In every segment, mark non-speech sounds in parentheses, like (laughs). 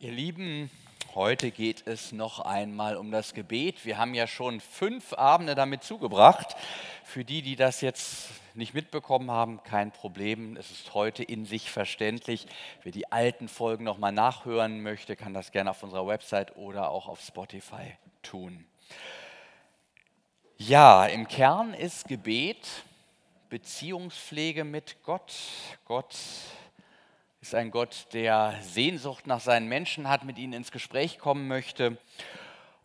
Ihr Lieben, heute geht es noch einmal um das Gebet. Wir haben ja schon fünf Abende damit zugebracht. Für die, die das jetzt nicht mitbekommen haben, kein Problem. Es ist heute in sich verständlich. Wer die alten Folgen nochmal nachhören möchte, kann das gerne auf unserer Website oder auch auf Spotify tun. Ja, im Kern ist Gebet Beziehungspflege mit Gott. Gott ist ein Gott, der Sehnsucht nach seinen Menschen hat, mit ihnen ins Gespräch kommen möchte.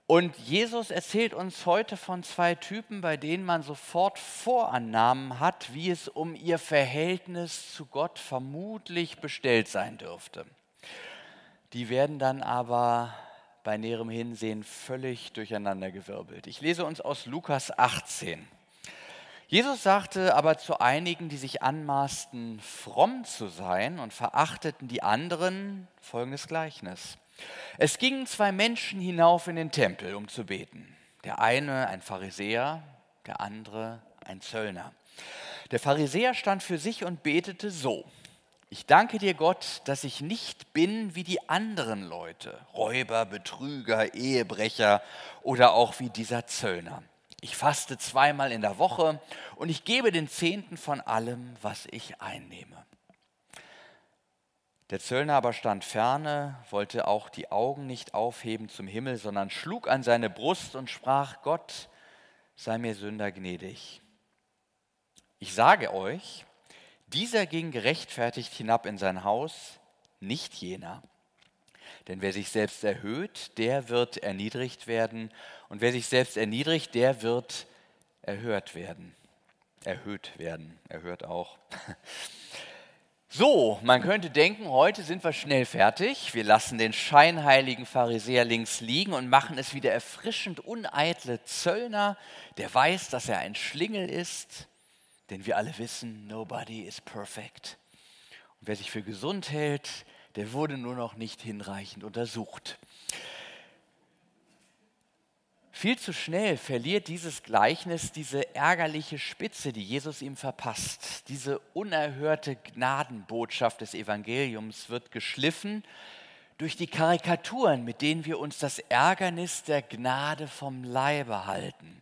Und Jesus erzählt uns heute von zwei Typen, bei denen man sofort Vorannahmen hat, wie es um ihr Verhältnis zu Gott vermutlich bestellt sein dürfte. Die werden dann aber bei näherem Hinsehen völlig durcheinandergewirbelt. Ich lese uns aus Lukas 18. Jesus sagte aber zu einigen, die sich anmaßten, fromm zu sein und verachteten die anderen, folgendes Gleichnis. Es gingen zwei Menschen hinauf in den Tempel, um zu beten. Der eine ein Pharisäer, der andere ein Zöllner. Der Pharisäer stand für sich und betete so. Ich danke dir, Gott, dass ich nicht bin wie die anderen Leute, Räuber, Betrüger, Ehebrecher oder auch wie dieser Zöllner. Ich faste zweimal in der Woche und ich gebe den Zehnten von allem, was ich einnehme. Der Zöllner aber stand ferne, wollte auch die Augen nicht aufheben zum Himmel, sondern schlug an seine Brust und sprach, Gott, sei mir Sünder gnädig. Ich sage euch, dieser ging gerechtfertigt hinab in sein Haus, nicht jener. Denn wer sich selbst erhöht, der wird erniedrigt werden. Und wer sich selbst erniedrigt, der wird erhört werden. Erhöht werden, erhört auch. (laughs) So, man könnte denken, heute sind wir schnell fertig. Wir lassen den scheinheiligen Pharisäer links liegen und machen es wieder erfrischend uneitle Zöllner, der weiß, dass er ein Schlingel ist. Denn wir alle wissen, nobody is perfect. Und wer sich für gesund hält, der wurde nur noch nicht hinreichend untersucht. Viel zu schnell verliert dieses Gleichnis diese ärgerliche Spitze, die Jesus ihm verpasst. Diese unerhörte Gnadenbotschaft des Evangeliums wird geschliffen durch die Karikaturen, mit denen wir uns das Ärgernis der Gnade vom Leibe halten.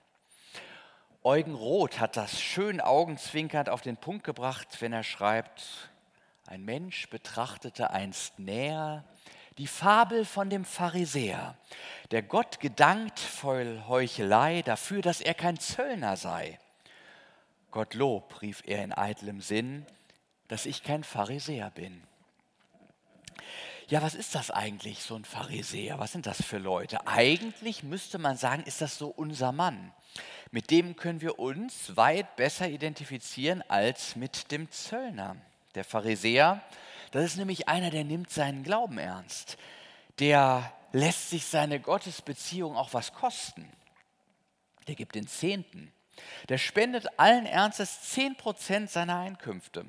Eugen Roth hat das schön augenzwinkernd auf den Punkt gebracht, wenn er schreibt, ein Mensch betrachtete einst näher die Fabel von dem Pharisäer, der Gott gedankt voll Heuchelei dafür, dass er kein Zöllner sei. Gottlob, rief er in eitlem Sinn, dass ich kein Pharisäer bin. Ja, was ist das eigentlich, so ein Pharisäer? Was sind das für Leute? Eigentlich müsste man sagen, ist das so unser Mann. Mit dem können wir uns weit besser identifizieren als mit dem Zöllner. Der Pharisäer, das ist nämlich einer, der nimmt seinen Glauben ernst. Der lässt sich seine Gottesbeziehung auch was kosten. Der gibt den Zehnten. Der spendet allen Ernstes 10 Prozent seiner Einkünfte.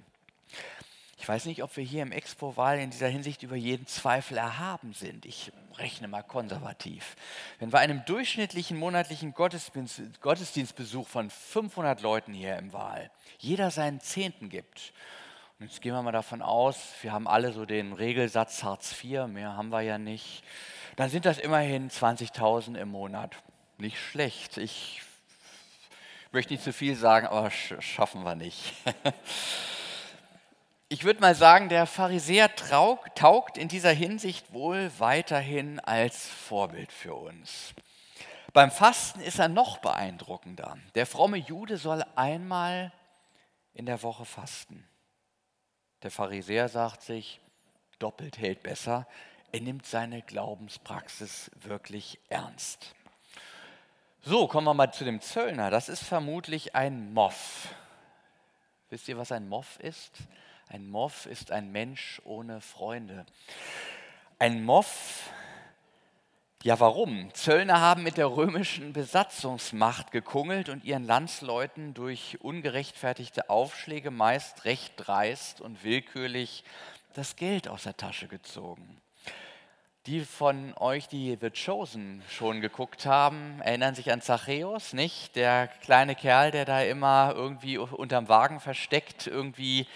Ich weiß nicht, ob wir hier im Expo-Wahl in dieser Hinsicht über jeden Zweifel erhaben sind. Ich rechne mal konservativ. Wenn bei einem durchschnittlichen monatlichen Gottesdienstbesuch von 500 Leuten hier im Wahl jeder seinen Zehnten gibt Jetzt gehen wir mal davon aus, wir haben alle so den Regelsatz Hartz IV, mehr haben wir ja nicht. Dann sind das immerhin 20.000 im Monat. Nicht schlecht. Ich möchte nicht zu viel sagen, aber schaffen wir nicht. (laughs) Ich würde mal sagen, der Pharisäer taugt in dieser Hinsicht wohl weiterhin als Vorbild für uns. Beim Fasten ist er noch beeindruckender. Der fromme Jude soll einmal in der Woche fasten. Der Pharisäer sagt sich, doppelt hält besser. Er nimmt seine Glaubenspraxis wirklich ernst. So, kommen wir mal zu dem Zöllner. Das ist vermutlich ein Moff. Wisst ihr, was ein Moff ist? Ein Moff ist ein Mensch ohne Freunde. Ein Moff ja, warum? Zöllner haben mit der römischen Besatzungsmacht gekungelt und ihren Landsleuten durch ungerechtfertigte Aufschläge meist recht dreist und willkürlich das Geld aus der Tasche gezogen. Die von euch, die The Chosen schon geguckt haben, erinnern sich an Zachäus, nicht? Der kleine Kerl, der da immer irgendwie unterm Wagen versteckt, irgendwie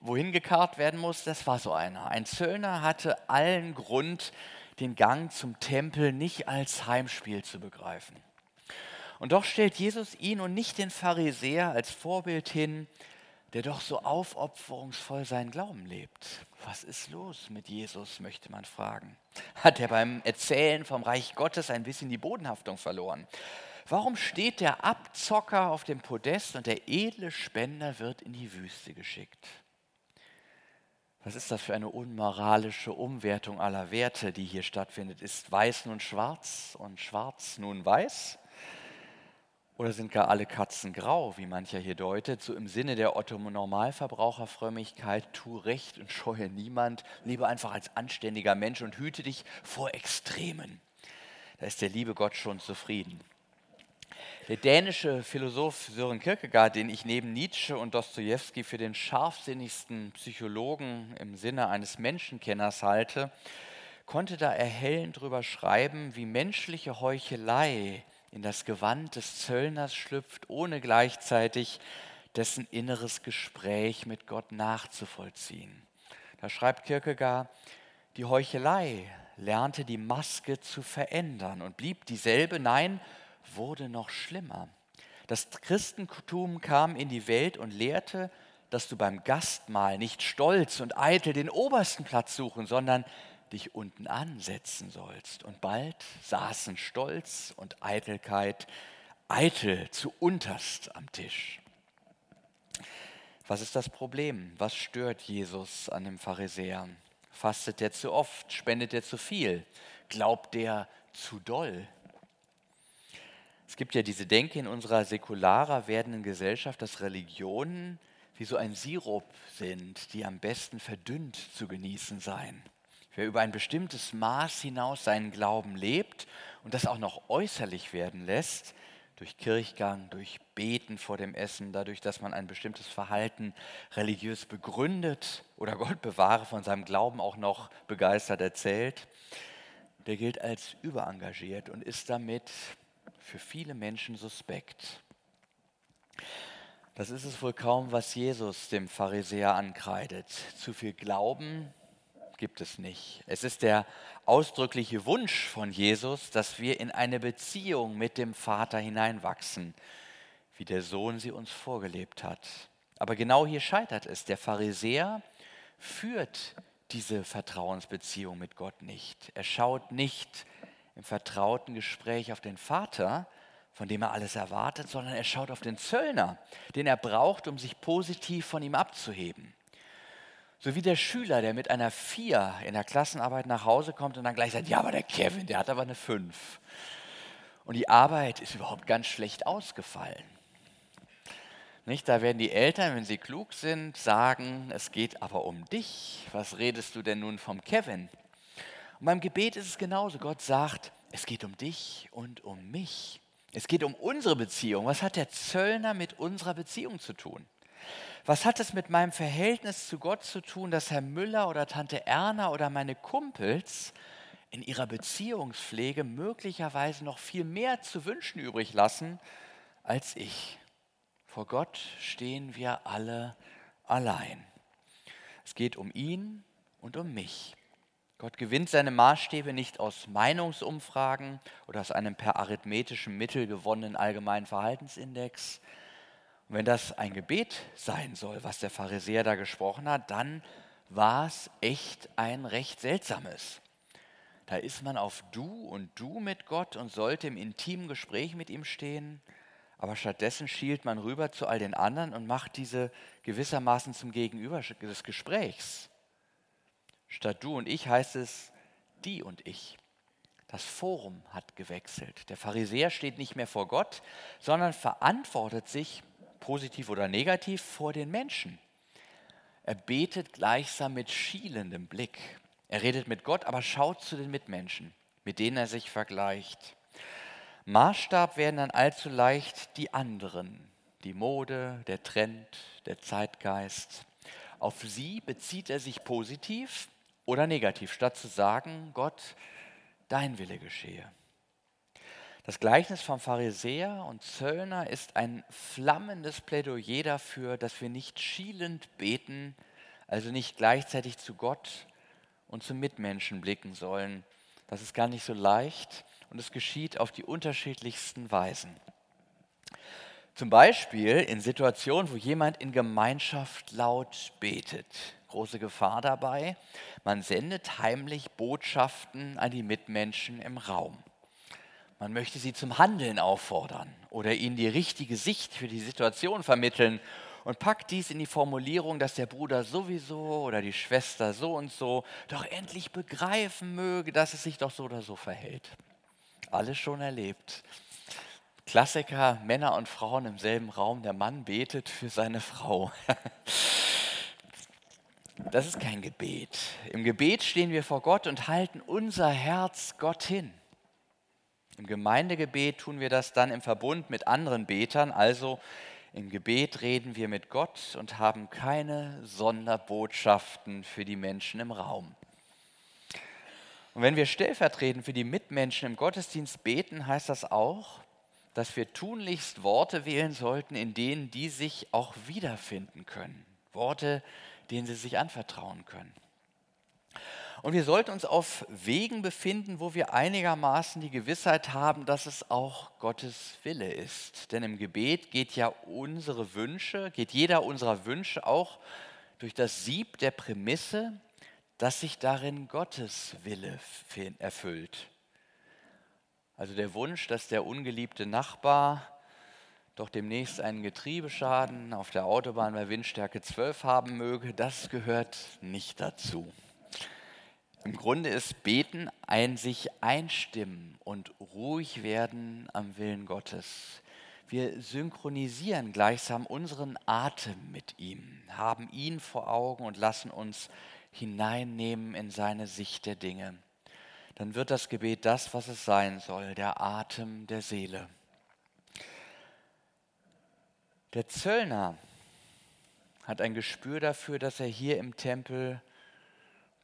wohin gekarrt werden muss. Das war so einer. Ein Zöllner hatte allen Grund, den Gang zum Tempel nicht als Heimspiel zu begreifen. Und doch stellt Jesus ihn und nicht den Pharisäer als Vorbild hin, der doch so aufopferungsvoll seinen Glauben lebt. Was ist los mit Jesus, möchte man fragen. Hat er beim Erzählen vom Reich Gottes ein bisschen die Bodenhaftung verloren? Warum steht der Abzocker auf dem Podest und der edle Spender wird in die Wüste geschickt? Was ist das für eine unmoralische Umwertung aller Werte, die hier stattfindet? Ist weiß nun schwarz und schwarz nun weiß? Oder sind gar alle Katzen grau, wie mancher hier deutet, so im Sinne der Otto-Normalverbraucherfrömmigkeit, tu recht und scheue niemand, lebe einfach als anständiger Mensch und hüte dich vor Extremen. Da ist der liebe Gott schon zufrieden. Der dänische Philosoph Sören Kierkegaard, den ich neben Nietzsche und Dostoevsky für den scharfsinnigsten Psychologen im Sinne eines Menschenkenners halte, konnte da erhellend drüber schreiben, wie menschliche Heuchelei in das Gewand des Zöllners schlüpft, ohne gleichzeitig dessen inneres Gespräch mit Gott nachzuvollziehen. Da schreibt Kierkegaard, die Heuchelei lernte die Maske zu verändern und blieb dieselbe, nein, wurde noch schlimmer. Das Christentum kam in die Welt und lehrte, dass du beim Gastmahl nicht stolz und eitel den obersten Platz suchen, sondern dich unten ansetzen sollst. Und bald saßen Stolz und Eitelkeit eitel zu unterst am Tisch. Was ist das Problem? Was stört Jesus an dem Pharisäer? Fastet er zu oft? Spendet er zu viel? Glaubt er zu doll? Es gibt ja diese Denke in unserer säkularer werdenden Gesellschaft, dass Religionen wie so ein Sirup sind, die am besten verdünnt zu genießen seien. Wer über ein bestimmtes Maß hinaus seinen Glauben lebt und das auch noch äußerlich werden lässt, durch Kirchgang, durch Beten vor dem Essen, dadurch, dass man ein bestimmtes Verhalten religiös begründet oder Gott bewahre von seinem Glauben auch noch begeistert erzählt, der gilt als überengagiert und ist damit für viele Menschen suspekt. Das ist es wohl kaum, was Jesus dem Pharisäer ankreidet. Zu viel Glauben, gibt es nicht. Es ist der ausdrückliche Wunsch von Jesus, dass wir in eine Beziehung mit dem Vater hineinwachsen, wie der Sohn sie uns vorgelebt hat. Aber genau hier scheitert es. Der Pharisäer führt diese Vertrauensbeziehung mit Gott nicht. Er schaut nicht im vertrauten Gespräch auf den Vater, von dem er alles erwartet, sondern er schaut auf den Zöllner, den er braucht, um sich positiv von ihm abzuheben. So wie der Schüler, der mit einer 4 in der Klassenarbeit nach Hause kommt und dann gleich sagt, ja, aber der Kevin, der hat aber eine 5. Und die Arbeit ist überhaupt ganz schlecht ausgefallen. Nicht, da werden die Eltern, wenn sie klug sind, sagen, es geht aber um dich. Was redest du denn nun vom Kevin? Und beim Gebet ist es genauso. Gott sagt, es geht um dich und um mich. Es geht um unsere Beziehung. Was hat der Zöllner mit unserer Beziehung zu tun? Was hat es mit meinem Verhältnis zu Gott zu tun, dass Herr Müller oder Tante Erna oder meine Kumpels in ihrer Beziehungspflege möglicherweise noch viel mehr zu wünschen übrig lassen als ich? Vor Gott stehen wir alle allein. Es geht um ihn und um mich. Gott gewinnt seine Maßstäbe nicht aus Meinungsumfragen oder aus einem per arithmetischem Mittel gewonnenen allgemeinen Verhaltensindex, und wenn das ein Gebet sein soll, was der Pharisäer da gesprochen hat, dann war es echt ein recht seltsames. Da ist man auf Du und Du mit Gott und sollte im intimen Gespräch mit ihm stehen, aber stattdessen schielt man rüber zu all den anderen und macht diese gewissermaßen zum Gegenüber des Gesprächs. Statt Du und ich heißt es Die und ich. Das Forum hat gewechselt. Der Pharisäer steht nicht mehr vor Gott, sondern verantwortet sich positiv oder negativ, vor den Menschen. Er betet gleichsam mit schielendem Blick. Er redet mit Gott, aber schaut zu den Mitmenschen, mit denen er sich vergleicht. Maßstab werden dann allzu leicht die anderen, die Mode, der Trend, der Zeitgeist. Auf sie bezieht er sich positiv oder negativ, statt zu sagen, Gott, dein Wille geschehe. Das Gleichnis vom Pharisäer und Zöllner ist ein flammendes Plädoyer dafür, dass wir nicht schielend beten, also nicht gleichzeitig zu Gott und zum Mitmenschen blicken sollen. Das ist gar nicht so leicht und es geschieht auf die unterschiedlichsten Weisen. Zum Beispiel in Situationen, wo jemand in Gemeinschaft laut betet. Große Gefahr dabei, man sendet heimlich Botschaften an die Mitmenschen im Raum. Man möchte sie zum Handeln auffordern oder ihnen die richtige Sicht für die Situation vermitteln und packt dies in die Formulierung, dass der Bruder sowieso oder die Schwester so und so doch endlich begreifen möge, dass es sich doch so oder so verhält. Alles schon erlebt. Klassiker, Männer und Frauen im selben Raum, der Mann betet für seine Frau. (laughs) Das ist kein Gebet. Im Gebet stehen wir vor Gott und halten unser Herz Gott hin. Im Gemeindegebet tun wir das dann im Verbund mit anderen Betern, also im Gebet reden wir mit Gott und haben keine Sonderbotschaften für die Menschen im Raum. Und wenn wir stellvertretend für die Mitmenschen im Gottesdienst beten, heißt das auch, dass wir tunlichst Worte wählen sollten, in denen die sich auch wiederfinden können. Worte, denen sie sich anvertrauen können. Und wir sollten uns auf Wegen befinden, wo wir einigermaßen die Gewissheit haben, dass es auch Gottes Wille ist. Denn im Gebet geht ja unsere Wünsche, geht jeder unserer Wünsche auch durch das Sieb der Prämisse, dass sich darin Gottes Wille erfüllt. Also der Wunsch, dass der ungeliebte Nachbar doch demnächst einen Getriebeschaden auf der Autobahn bei Windstärke 12 haben möge, das gehört nicht dazu. Im Grunde ist Beten ein sich einstimmen und ruhig werden am Willen Gottes. Wir synchronisieren gleichsam unseren Atem mit ihm, haben ihn vor Augen und lassen uns hineinnehmen in seine Sicht der Dinge. Dann wird das Gebet das, was es sein soll, der Atem der Seele. Der Zöllner hat ein Gespür dafür, dass er hier im Tempel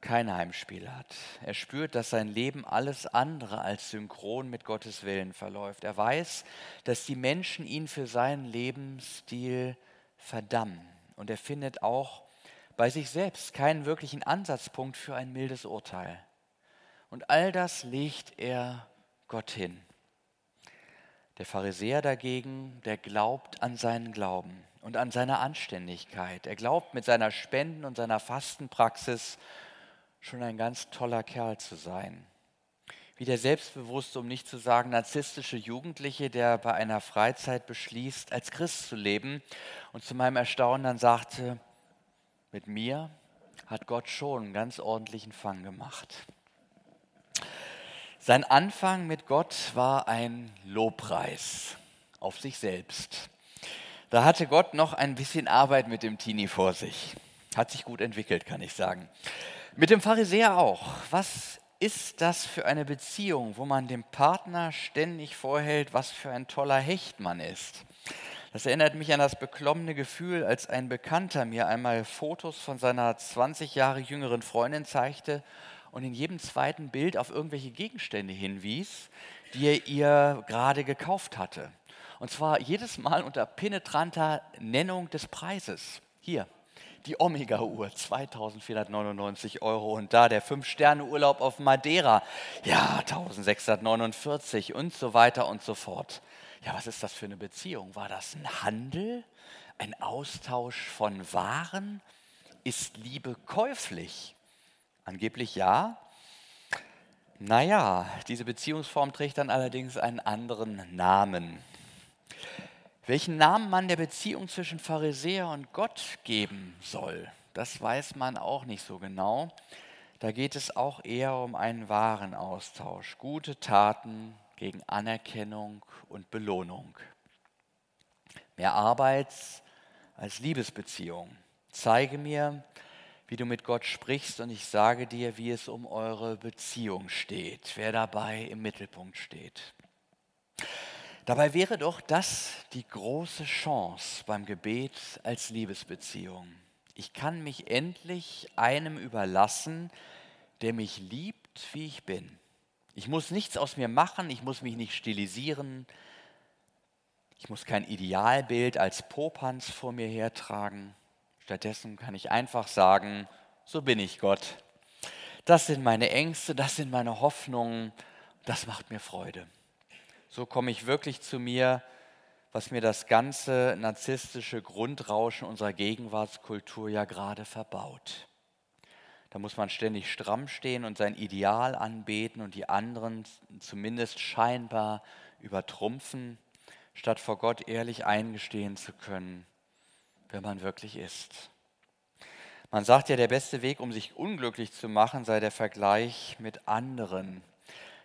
kein Heimspiel hat. Er spürt, dass sein Leben alles andere als synchron mit Gottes Willen verläuft. Er weiß, dass die Menschen ihn für seinen Lebensstil verdammen. Und er findet auch bei sich selbst keinen wirklichen Ansatzpunkt für ein mildes Urteil. Und all das legt er Gott hin. Der Pharisäer dagegen, der glaubt an seinen Glauben und an seine Anständigkeit. Er glaubt mit seiner Spenden- und seiner Fastenpraxis schon ein ganz toller Kerl zu sein. Wie der selbstbewusste, um nicht zu sagen narzisstische Jugendliche, der bei einer Freizeit beschließt, als Christ zu leben und zu meinem Erstaunen dann sagte, mit mir hat Gott schon einen ganz ordentlichen Fang gemacht. Sein Anfang mit Gott war ein Lobpreis auf sich selbst. Da hatte Gott noch ein bisschen Arbeit mit dem Teenie vor sich. Hat sich gut entwickelt, kann ich sagen. Mit dem Pharisäer auch. Was ist das für eine Beziehung, wo man dem Partner ständig vorhält, was für ein toller Hecht man ist? Das erinnert mich an das beklommene Gefühl, als ein Bekannter mir einmal Fotos von seiner 20 Jahre jüngeren Freundin zeigte und in jedem zweiten Bild auf irgendwelche Gegenstände hinwies, die er ihr gerade gekauft hatte. Und zwar jedes Mal unter penetranter Nennung des Preises. Hier, die Omega-Uhr, 2499 Euro. Und da der Fünf-Sterne-Urlaub auf Madeira, ja, 1649 und so weiter und so fort. Ja, was ist das für eine Beziehung? War das ein Handel? Ein Austausch von Waren? Ist Liebe käuflich? Angeblich ja. Naja, diese Beziehungsform trägt dann allerdings einen anderen Namen. Welchen Namen man der Beziehung zwischen Pharisäer und Gott geben soll, das weiß man auch nicht so genau. Da geht es auch eher um einen wahren Austausch. Gute Taten gegen Anerkennung und Belohnung. Mehr Arbeits- als Liebesbeziehung. Zeige mir, wie du mit Gott sprichst und ich sage dir, wie es um eure Beziehung steht, wer dabei im Mittelpunkt steht. Dabei wäre doch das die große Chance beim Gebet als Liebesbeziehung. Ich kann mich endlich einem überlassen, der mich liebt, wie ich bin. Ich muss nichts aus mir machen, ich muss mich nicht stilisieren, ich muss kein Idealbild als Popanz vor mir hertragen. Stattdessen kann ich einfach sagen, so bin ich Gott. Das sind meine Ängste, das sind meine Hoffnungen, das macht mir Freude. So komme ich wirklich zu mir, was mir das ganze narzisstische Grundrauschen unserer Gegenwartskultur ja gerade verbaut. Da muss man ständig stramm stehen und sein Ideal anbeten und die anderen zumindest scheinbar übertrumpfen, statt vor Gott ehrlich eingestehen zu können, wer man wirklich ist. Man sagt ja, der beste Weg, um sich unglücklich zu machen, sei der Vergleich mit anderen.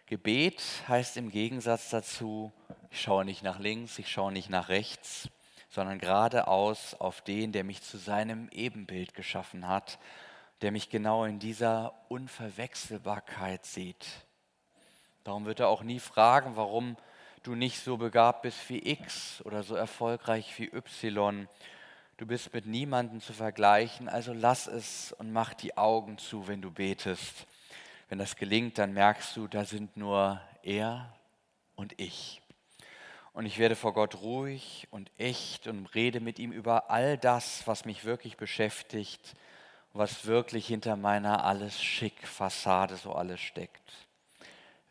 Gebet heißt im Gegensatz dazu, ich schaue nicht nach links, ich schaue nicht nach rechts, sondern geradeaus auf den, der mich zu seinem Ebenbild geschaffen hat, der mich genau in dieser Unverwechselbarkeit sieht. Darum wird er auch nie fragen, warum du nicht so begabt bist wie X oder so erfolgreich wie Y. Du bist mit niemandem zu vergleichen, also lass es und mach die Augen zu, wenn du betest. Wenn das gelingt, dann merkst du, da sind nur er und ich. Und ich werde vor Gott ruhig und echt und rede mit ihm über all das, was mich wirklich beschäftigt, was wirklich hinter meiner alles schick Fassade so alles steckt.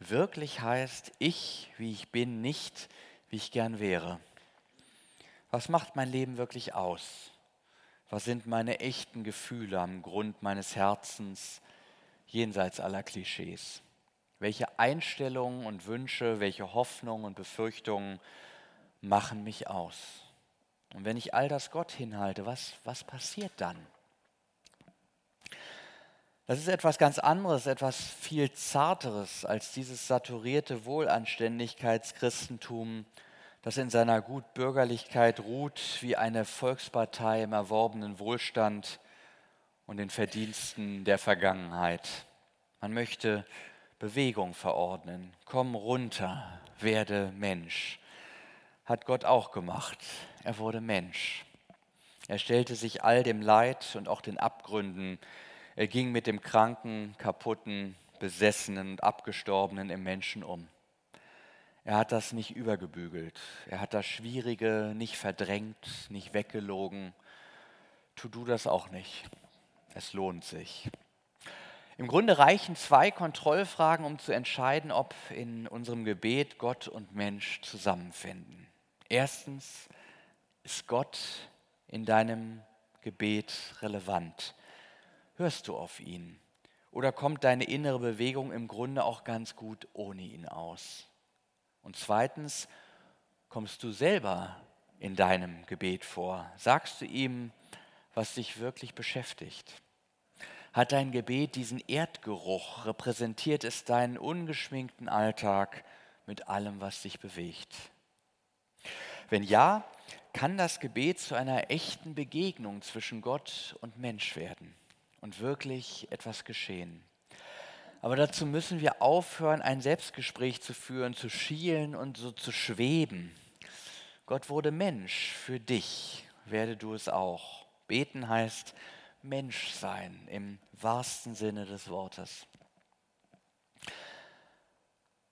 Wirklich heißt ich, wie ich bin, nicht, wie ich gern wäre. Was macht mein Leben wirklich aus? Was sind meine echten Gefühle am Grund meines Herzens jenseits aller Klischees? Welche Einstellungen und Wünsche, welche Hoffnungen und Befürchtungen machen mich aus? Und wenn ich all das Gott hinhalte, was, was passiert dann? Das ist etwas ganz anderes, etwas viel Zarteres als dieses saturierte Wohlanständigkeitschristentum, das in seiner Gutbürgerlichkeit ruht wie eine Volkspartei im erworbenen Wohlstand und den Verdiensten der Vergangenheit. Man möchte Bewegung verordnen. Komm runter, werde Mensch. Hat Gott auch gemacht. Er wurde Mensch. Er stellte sich all dem Leid und auch den Abgründen. Er ging mit dem Kranken, kaputten, besessenen und abgestorbenen im Menschen um. Er hat das nicht übergebügelt. Er hat das Schwierige nicht verdrängt, nicht weggelogen. Tu du das auch nicht. Es lohnt sich. Im Grunde reichen zwei Kontrollfragen, um zu entscheiden, ob in unserem Gebet Gott und Mensch zusammenfinden. Erstens, ist Gott in deinem Gebet relevant? Hörst du auf ihn? Oder kommt deine innere Bewegung im Grunde auch ganz gut ohne ihn aus? Und zweitens, kommst du selber in deinem Gebet vor? Sagst du ihm, was dich wirklich beschäftigt? Hat dein Gebet diesen Erdgeruch? Repräsentiert es deinen ungeschminkten Alltag mit allem, was dich bewegt? Wenn ja, kann das Gebet zu einer echten Begegnung zwischen Gott und Mensch werden und wirklich etwas geschehen. Aber dazu müssen wir aufhören, ein Selbstgespräch zu führen, zu schielen und so zu schweben. Gott wurde Mensch für dich, werde du es auch. Beten heißt Mensch sein im wahrsten Sinne des Wortes.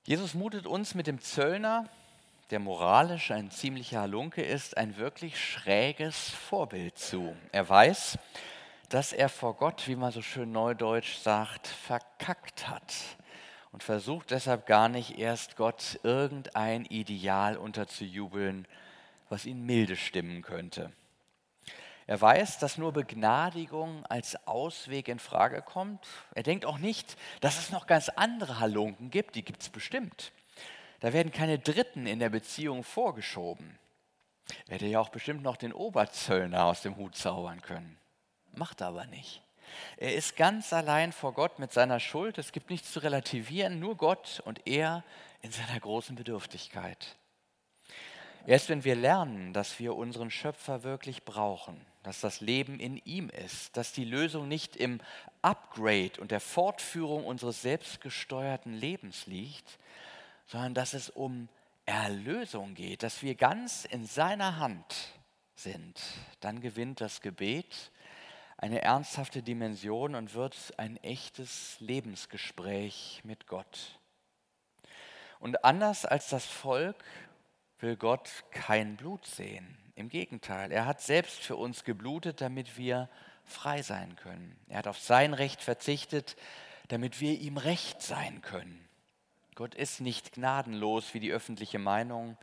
Jesus mutet uns mit dem Zöllner, der moralisch ein ziemlicher Halunke ist, ein wirklich schräges Vorbild zu. Er weiß, dass er vor Gott, wie man so schön neudeutsch sagt, verkackt hat und versucht deshalb gar nicht erst Gott irgendein Ideal unterzujubeln, was ihn milde stimmen könnte. Er weiß, dass nur Begnadigung als Ausweg in Frage kommt. Er denkt auch nicht, dass es noch ganz andere Halunken gibt, die gibt es bestimmt. Da werden keine Dritten in der Beziehung vorgeschoben. Er hätte ja auch bestimmt noch den Oberzöllner aus dem Hut zaubern können macht er aber nicht. Er ist ganz allein vor Gott mit seiner Schuld. Es gibt nichts zu relativieren, nur Gott und er in seiner großen Bedürftigkeit. Erst wenn wir lernen, dass wir unseren Schöpfer wirklich brauchen, dass das Leben in ihm ist, dass die Lösung nicht im Upgrade und der Fortführung unseres selbstgesteuerten Lebens liegt, sondern dass es um Erlösung geht, dass wir ganz in seiner Hand sind, dann gewinnt das Gebet eine ernsthafte Dimension und wird ein echtes Lebensgespräch mit Gott. Und anders als das Volk will Gott kein Blut sehen. Im Gegenteil, er hat selbst für uns geblutet, damit wir frei sein können. Er hat auf sein Recht verzichtet, damit wir ihm recht sein können. Gott ist nicht gnadenlos wie die öffentliche Meinung.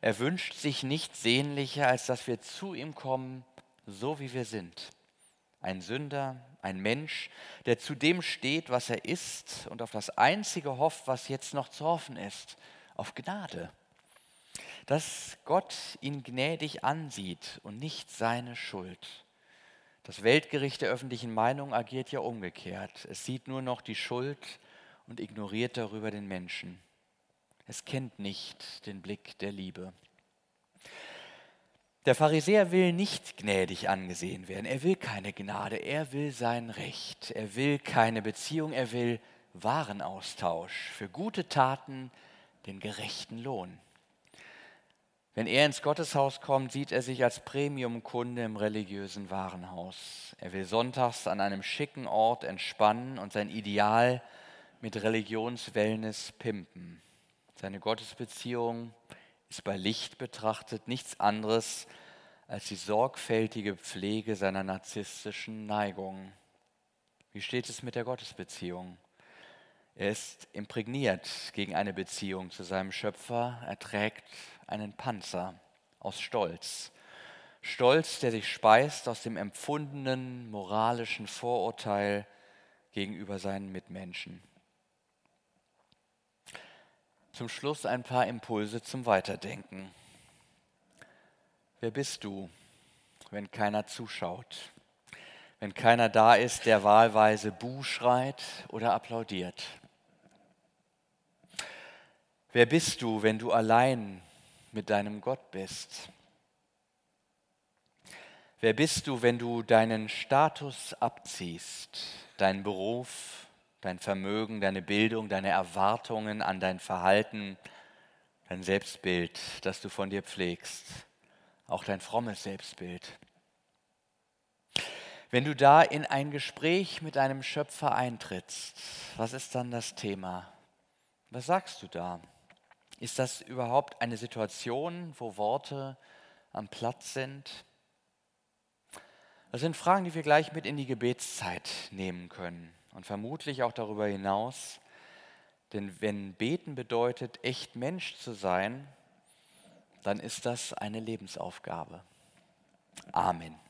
Er wünscht sich nichts sehnlicher, als dass wir zu ihm kommen, so wie wir sind. Ein Sünder, ein Mensch, der zu dem steht, was er ist und auf das Einzige hofft, was jetzt noch zu hoffen ist, auf Gnade. Dass Gott ihn gnädig ansieht und nicht seine Schuld. Das Weltgericht der öffentlichen Meinung agiert ja umgekehrt. Es sieht nur noch die Schuld und ignoriert darüber den Menschen. Es kennt nicht den Blick der Liebe. Der Pharisäer will nicht gnädig angesehen werden. Er will keine Gnade. Er will sein Recht. Er will keine Beziehung. Er will Warenaustausch. Für gute Taten den gerechten Lohn. Wenn er ins Gotteshaus kommt, sieht er sich als Premiumkunde im religiösen Warenhaus. Er will sonntags an einem schicken Ort entspannen und sein Ideal mit Religionswellness pimpen. Seine Gottesbeziehung ist bei Licht betrachtet nichts anderes als die sorgfältige Pflege seiner narzisstischen Neigung. Wie steht es mit der Gottesbeziehung? Er ist imprägniert gegen eine Beziehung zu seinem Schöpfer. Er trägt einen Panzer aus Stolz. Stolz, der sich speist aus dem empfundenen moralischen Vorurteil gegenüber seinen Mitmenschen. Zum Schluss ein paar Impulse zum Weiterdenken. Wer bist du, wenn keiner zuschaut? Wenn keiner da ist, der wahlweise Buh schreit oder applaudiert? Wer bist du, wenn du allein mit deinem Gott bist? Wer bist du, wenn du deinen Status abziehst, deinen Beruf, dein Vermögen, deine Bildung, deine Erwartungen an dein Verhalten, dein Selbstbild, das du von dir pflegst, auch dein frommes Selbstbild? Wenn du da in ein Gespräch mit deinem Schöpfer eintrittst, was ist dann das Thema? Was sagst du da? Ist das überhaupt eine Situation, wo Worte am Platz sind? Das sind Fragen, die wir gleich mit in die Gebetszeit nehmen können und vermutlich auch darüber hinaus. Denn wenn beten bedeutet, echt Mensch zu sein, dann ist das eine Lebensaufgabe. Amen.